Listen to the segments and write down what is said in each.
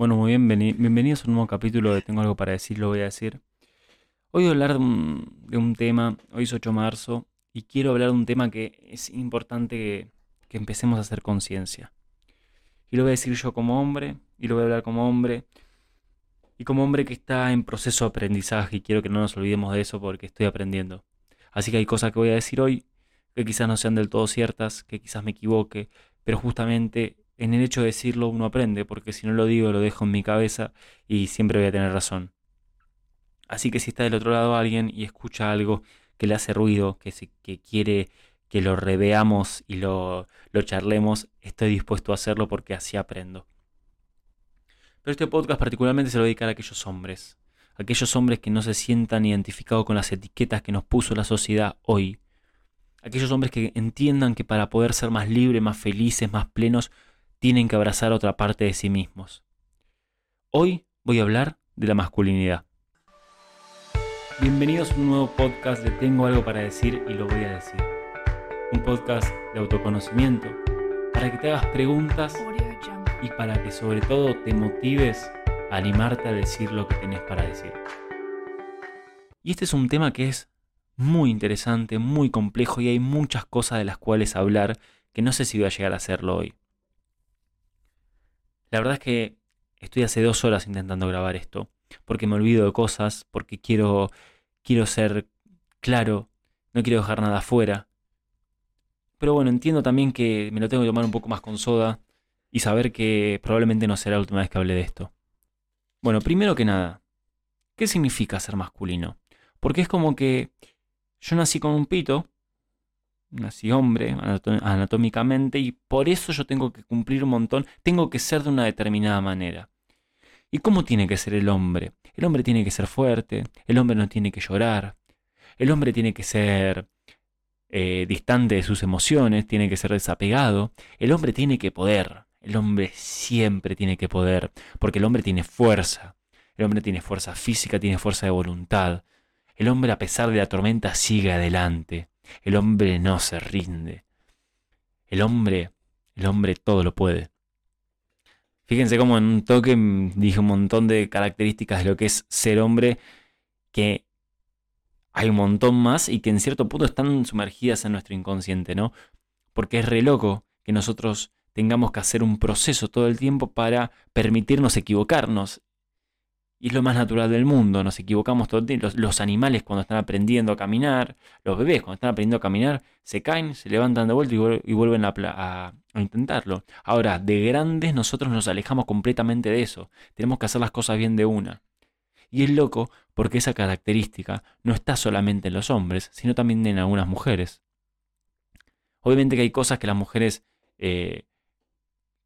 Bueno, muy bien, bienvenidos a un nuevo capítulo de Tengo algo para decir, lo voy a decir. Hoy voy a hablar de un, tema, hoy es 8 de marzo, y quiero hablar de un tema que es importante que, empecemos a hacer conciencia. Y lo voy a decir yo como hombre, y lo voy a hablar como hombre, y como hombre que está en proceso de aprendizaje, y quiero que no nos olvidemos de eso porque estoy aprendiendo. Así que hay cosas que voy a decir hoy que quizás no sean del todo ciertas, que quizás me equivoque, pero justamente en el hecho de decirlo uno aprende, porque si no lo digo lo dejo en mi cabeza y siempre voy a tener razón. Así que si está del otro lado alguien y escucha algo que le hace ruido, que, que quiere que lo reveamos y lo, lo charlemos, estoy dispuesto a hacerlo porque así aprendo. Pero este podcast particularmente se lo dedicar a aquellos hombres, aquellos hombres que no se sientan identificados con las etiquetas que nos puso la sociedad hoy, aquellos hombres que entiendan que para poder ser más libres, más felices, más plenos, tienen que abrazar otra parte de sí mismos. Hoy voy a hablar de la masculinidad. Bienvenidos a un nuevo podcast de Tengo algo para decir y lo voy a decir. Un podcast de autoconocimiento para que te hagas preguntas y para que sobre todo te motives a animarte a decir lo que tenés para decir. Y este es un tema que es muy interesante, muy complejo y hay muchas cosas de las cuales hablar que no sé si voy a llegar a hacerlo hoy. La verdad es que estoy hace dos horas intentando grabar esto, porque me olvido de cosas, porque quiero, quiero ser claro, no quiero dejar nada afuera. Pero bueno, entiendo también que me lo tengo que tomar un poco más con soda y saber que probablemente no será la última vez que hable de esto. Bueno, primero que nada, ¿qué significa ser masculino? Porque es como que yo nací con un pito, nací hombre anatómicamente y por eso yo tengo que cumplir un montón, tengo que ser de una determinada manera. ¿Y cómo tiene que ser el hombre? El hombre tiene que ser fuerte, el hombre no tiene que llorar, el hombre tiene que ser eh, distante de sus emociones, tiene que ser desapegado, el hombre tiene que poder, el hombre siempre tiene que poder, porque el hombre tiene fuerza, el hombre tiene fuerza física, tiene fuerza de voluntad, el hombre a pesar de la tormenta sigue adelante. El hombre no se rinde. El hombre, el hombre todo lo puede. Fíjense cómo en un toque dije un montón de características de lo que es ser hombre que hay un montón más y que en cierto punto están sumergidas en nuestro inconsciente, ¿no? Porque es re loco que nosotros tengamos que hacer un proceso todo el tiempo para permitirnos equivocarnos y es lo más natural del mundo, nos equivocamos todo el tiempo. Los, animales cuando están aprendiendo a caminar, los bebés cuando están aprendiendo a caminar, se caen, se levantan de vuelta y, vuelven a, intentarlo. Ahora, de grandes nosotros nos alejamos completamente de eso. Tenemos que hacer las cosas bien de una. Y es loco porque esa característica no está solamente en los hombres, sino también en algunas mujeres. Obviamente que hay cosas que las mujeres eh,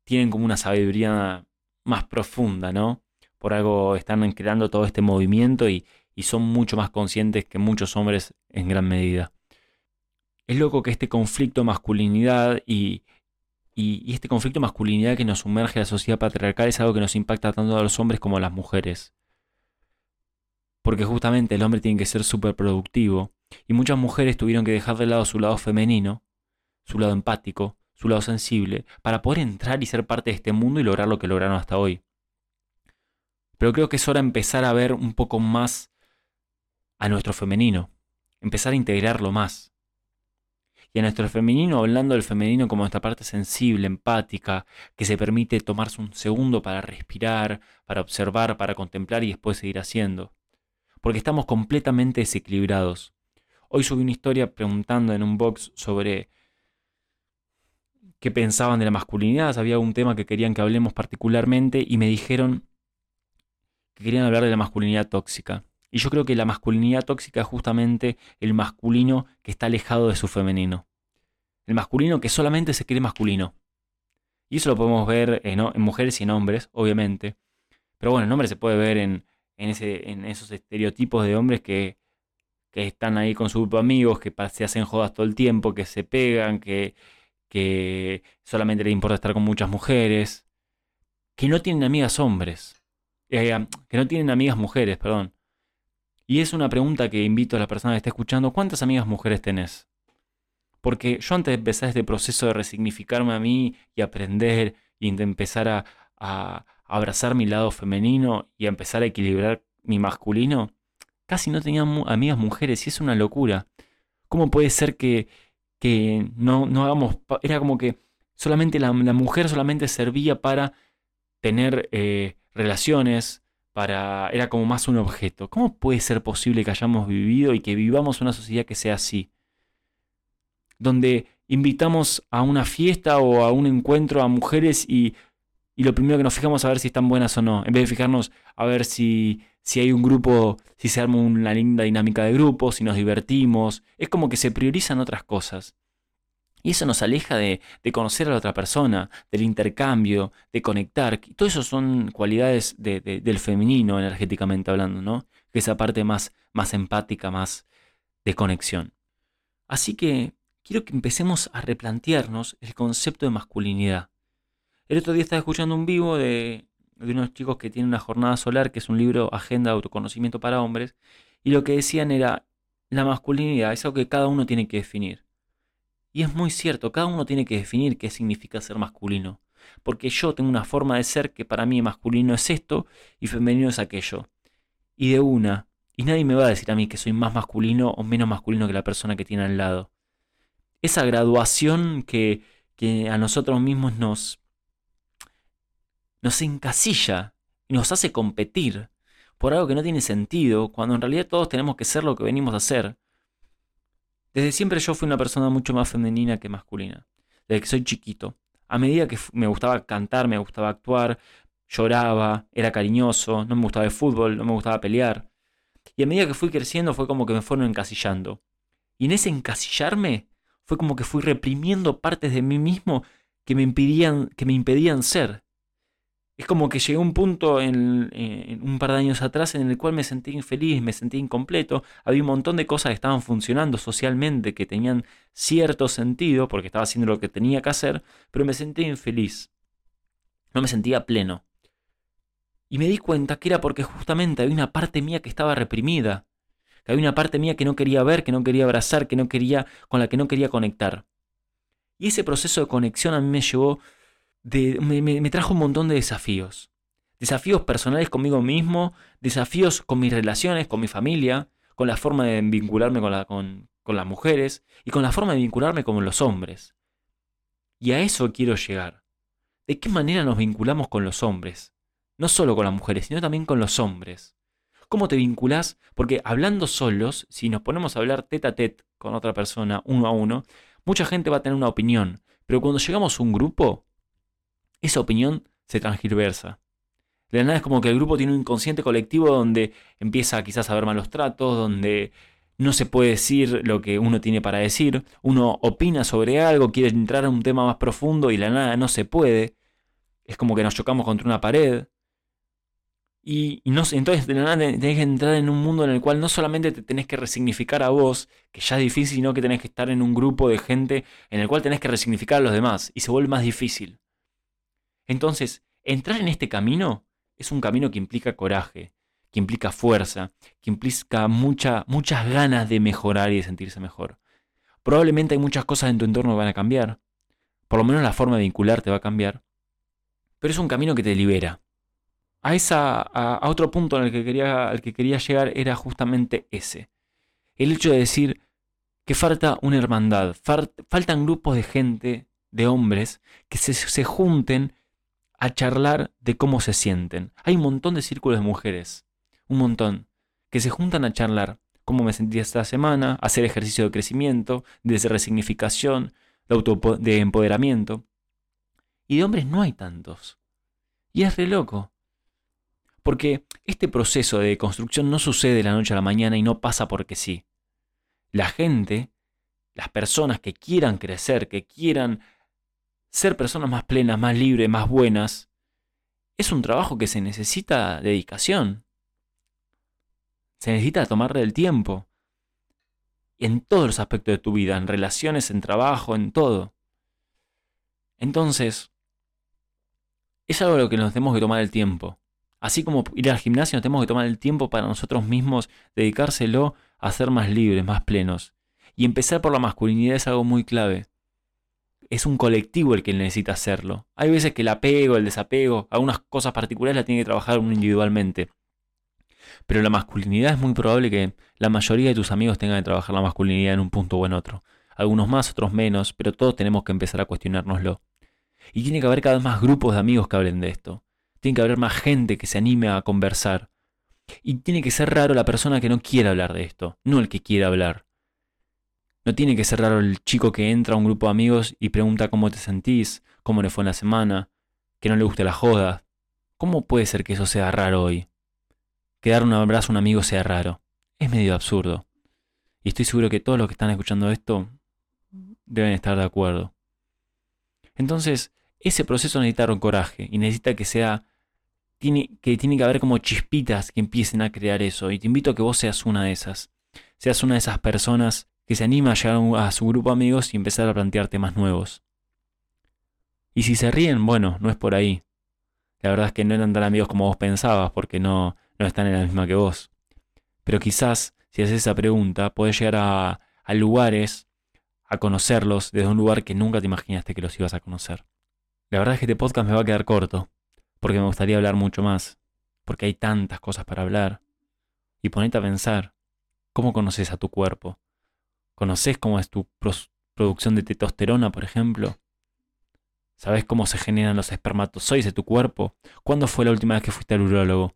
tienen como una sabiduría más profunda, ¿no? Por algo están creando todo este movimiento y, son mucho más conscientes que muchos hombres en gran medida. Es loco que este conflicto masculinidad y, este conflicto masculinidad que nos sumerge a la sociedad patriarcal es algo que nos impacta tanto a los hombres como a las mujeres. Porque justamente el hombre tiene que ser súper productivo y muchas mujeres tuvieron que dejar de lado su lado femenino, su lado empático, su lado sensible, para poder entrar y ser parte de este mundo y lograr lo que lograron hasta hoy. Pero creo que es hora de empezar a ver un poco más a nuestro femenino, empezar a integrarlo más. Y a nuestro femenino, hablando del femenino como nuestra parte sensible, empática, que se permite tomarse un segundo para respirar, para observar, para contemplar y después seguir haciendo. Porque estamos completamente desequilibrados. Hoy subí una historia preguntando en un box sobre qué pensaban de la masculinidad, había un tema que querían que hablemos particularmente y me dijeron que querían hablar de la masculinidad tóxica. Y yo creo que la masculinidad tóxica es justamente el masculino que está alejado de su femenino. El masculino que solamente se cree masculino. Y eso lo podemos ver en, mujeres y en hombres, obviamente. Pero bueno, en hombres se puede ver en, en esos estereotipos de hombres que, que están ahí con su grupo de amigos, que se hacen jodas todo el tiempo, que se pegan, que, que solamente les importa estar con muchas mujeres, que no tienen amigas hombres. Eh, que no tienen amigas mujeres, perdón. Y es una pregunta que invito a la persona que está escuchando, ¿cuántas amigas mujeres tenés? Porque yo antes de empezar este proceso de resignificarme a mí y aprender y empezar a, abrazar mi lado femenino y a empezar a equilibrar mi masculino, casi no tenía amigas mujeres y es una locura. ¿Cómo puede ser que, que no, no hagamos... Era como que solamente la, mujer solamente servía para tener eh, relaciones, para, era como más un objeto. ¿Cómo puede ser posible que hayamos vivido y que vivamos una sociedad que sea así? Donde invitamos a una fiesta o a un encuentro a mujeres y, y lo primero que nos fijamos es a ver si están buenas o no, en vez de fijarnos a ver si, si hay un grupo, si se arma una linda dinámica de grupo, si nos divertimos. Es como que se priorizan otras cosas. Y eso nos aleja de, conocer a la otra persona, del intercambio, de conectar. Todo eso son cualidades del femenino energéticamente hablando, ¿no? Que esa parte más, más empática, más de conexión. Así que quiero que empecemos a replantearnos el concepto de masculinidad. El otro día estaba escuchando un vivo de, de unos chicos que tienen una jornada solar, que es un libro Agenda de Autoconocimiento para Hombres, y lo que decían era, la masculinidad es algo que cada uno tiene que definir. Y es muy cierto, cada uno tiene que definir qué significa ser masculino. Porque yo tengo una forma de ser que para mí masculino es esto y femenino es aquello. Y de una. Y nadie me va a decir a mí que soy más masculino o menos masculino que la persona que tiene al lado. Esa graduación que, que a nosotros mismos nos, nos encasilla nos hace competir por algo que no tiene sentido, cuando en realidad todos tenemos que ser lo que venimos a ser. Desde siempre yo fui una persona mucho más femenina que masculina, desde que soy chiquito. A medida que me gustaba cantar, me gustaba actuar, lloraba, era cariñoso, no me gustaba el fútbol, no me gustaba pelear. Y a medida que fui creciendo fue como que me fueron encasillando. Y en ese encasillarme fue como que fui reprimiendo partes de mí mismo que me impedían, que me impedían ser. Es como que llegué a un punto en, un par de años atrás en el cual me sentí infeliz, me sentí incompleto. Había un montón de cosas que estaban funcionando socialmente, que tenían cierto sentido, porque estaba haciendo lo que tenía que hacer, pero me sentí infeliz. No me sentía pleno. Y me di cuenta que era porque justamente había una parte mía que estaba reprimida. Que había una parte mía que no quería ver, que no quería abrazar, que no quería, con la que no quería conectar. Y ese proceso de conexión a mí me llevó me, trajo un montón de desafíos. Desafíos personales conmigo mismo, desafíos con mis relaciones, con mi familia, con la forma de vincularme con, con las mujeres y con la forma de vincularme con los hombres. Y a eso quiero llegar. ¿De qué manera nos vinculamos con los hombres? No solo con las mujeres, sino también con los hombres. ¿Cómo te vinculás? Porque hablando solos, si nos ponemos a hablar tete a tete con otra persona, uno a uno, mucha gente va a tener una opinión. Pero cuando llegamos a un grupo, esa opinión se transgiversa. De la nada es como que el grupo tiene un inconsciente colectivo donde empieza quizás a haber malos tratos, donde no se puede decir lo que uno tiene para decir, uno opina sobre algo, quiere entrar a un tema más profundo y la nada no se puede. Es como que nos chocamos contra una pared. Y, no, entonces de la nada tenés que entrar en un mundo en el cual no solamente te tenés que resignificar a vos, que ya es difícil, sino que tenés que estar en un grupo de gente en el cual tenés que resignificar a los demás y se vuelve más difícil. Entonces, entrar en este camino es un camino que implica coraje, que implica fuerza, que implica mucha, muchas ganas de mejorar y de sentirse mejor. Probablemente hay muchas cosas en tu entorno que van a cambiar, por lo menos la forma de vincularte va a cambiar, pero es un camino que te libera. A, esa, a, otro punto que quería, al que quería llegar era justamente ese. El hecho de decir que falta una hermandad, faltan grupos de gente, de hombres, que se, se junten a charlar de cómo se sienten. Hay un montón de círculos de mujeres, un montón, que se juntan a charlar cómo me sentí esta semana, hacer ejercicio de crecimiento, de resignificación, de, empoderamiento. Y de hombres no hay tantos. Y es re loco. Porque este proceso de construcción no sucede de la noche a la mañana y no pasa porque sí. La gente, las personas que quieran crecer, que quieran ser personas más plenas, más libres, más buenas, es un trabajo que se necesita dedicación. Se necesita tomarle el tiempo. En todos los aspectos de tu vida, en relaciones, en trabajo, en todo. Entonces, es algo a lo que nos tenemos que tomar el tiempo. Así como ir al gimnasio, nos tenemos que tomar el tiempo para nosotros mismos, dedicárselo a ser más libres, más plenos. Y empezar por la masculinidad es algo muy clave. Es un colectivo el que necesita hacerlo. Hay veces que el apego, el desapego, algunas cosas particulares la tiene que trabajar uno individualmente. Pero la masculinidad es muy probable que la mayoría de tus amigos tengan que trabajar la masculinidad en un punto o en otro. Algunos más, otros menos, pero todos tenemos que empezar a cuestionárnoslo. Y tiene que haber cada vez más grupos de amigos que hablen de esto. Tiene que haber más gente que se anime a conversar. Y tiene que ser raro la persona que no quiera hablar de esto, no el que quiera hablar. No tiene que ser raro el chico que entra a un grupo de amigos y pregunta cómo te sentís, cómo le fue en la semana, que no le guste la joda. ¿Cómo puede ser que eso sea raro hoy? Que dar un abrazo a un amigo sea raro. Es medio absurdo. Y estoy seguro que todos los que están escuchando esto deben estar de acuerdo. Entonces, ese proceso necesita un coraje y necesita que sea tiene, que tiene que haber como chispitas que empiecen a crear eso. Y te invito a que vos seas una de esas. Seas una de esas personas que se anima a llegar a su grupo de amigos y empezar a plantear temas nuevos. Y si se ríen, bueno, no es por ahí. La verdad es que no eran tan amigos como vos pensabas, porque no, no están en la misma que vos. Pero quizás, si haces esa pregunta, podés llegar a, a lugares, a conocerlos desde un lugar que nunca te imaginaste que los ibas a conocer. La verdad es que este podcast me va a quedar corto, porque me gustaría hablar mucho más, porque hay tantas cosas para hablar. Y ponete a pensar, ¿cómo conoces a tu cuerpo? ¿Conoces cómo es tu producción de testosterona, por ejemplo? ¿Sabes cómo se generan los espermatozoides de tu cuerpo? ¿Cuándo fue la última vez que fuiste al urólogo?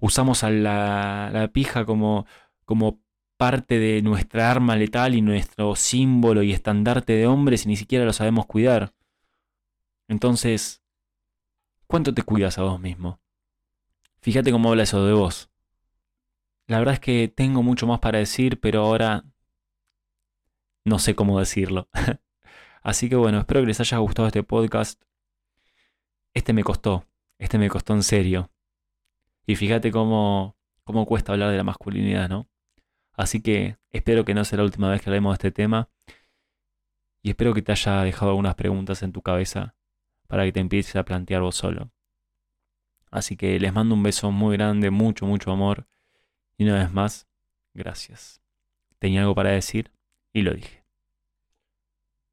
Usamos a la, la pija como, como parte de nuestra arma letal y nuestro símbolo y estandarte de hombres y ni siquiera lo sabemos cuidar. Entonces, ¿cuánto te cuidas a vos mismo? Fíjate cómo habla eso de vos. La verdad es que tengo mucho más para decir, pero ahora no sé cómo decirlo. Así que bueno, espero que les haya gustado este podcast. Este me costó, este me costó en serio. Y fíjate cómo, cómo cuesta hablar de la masculinidad, ¿no? Así que espero que no sea la última vez que hablemos de este tema. Y espero que te haya dejado algunas preguntas en tu cabeza para que te empieces a plantear vos solo. Así que les mando un beso muy grande, mucho, mucho amor. Y una vez más, gracias. ¿Tenía algo para decir? Y lo dije.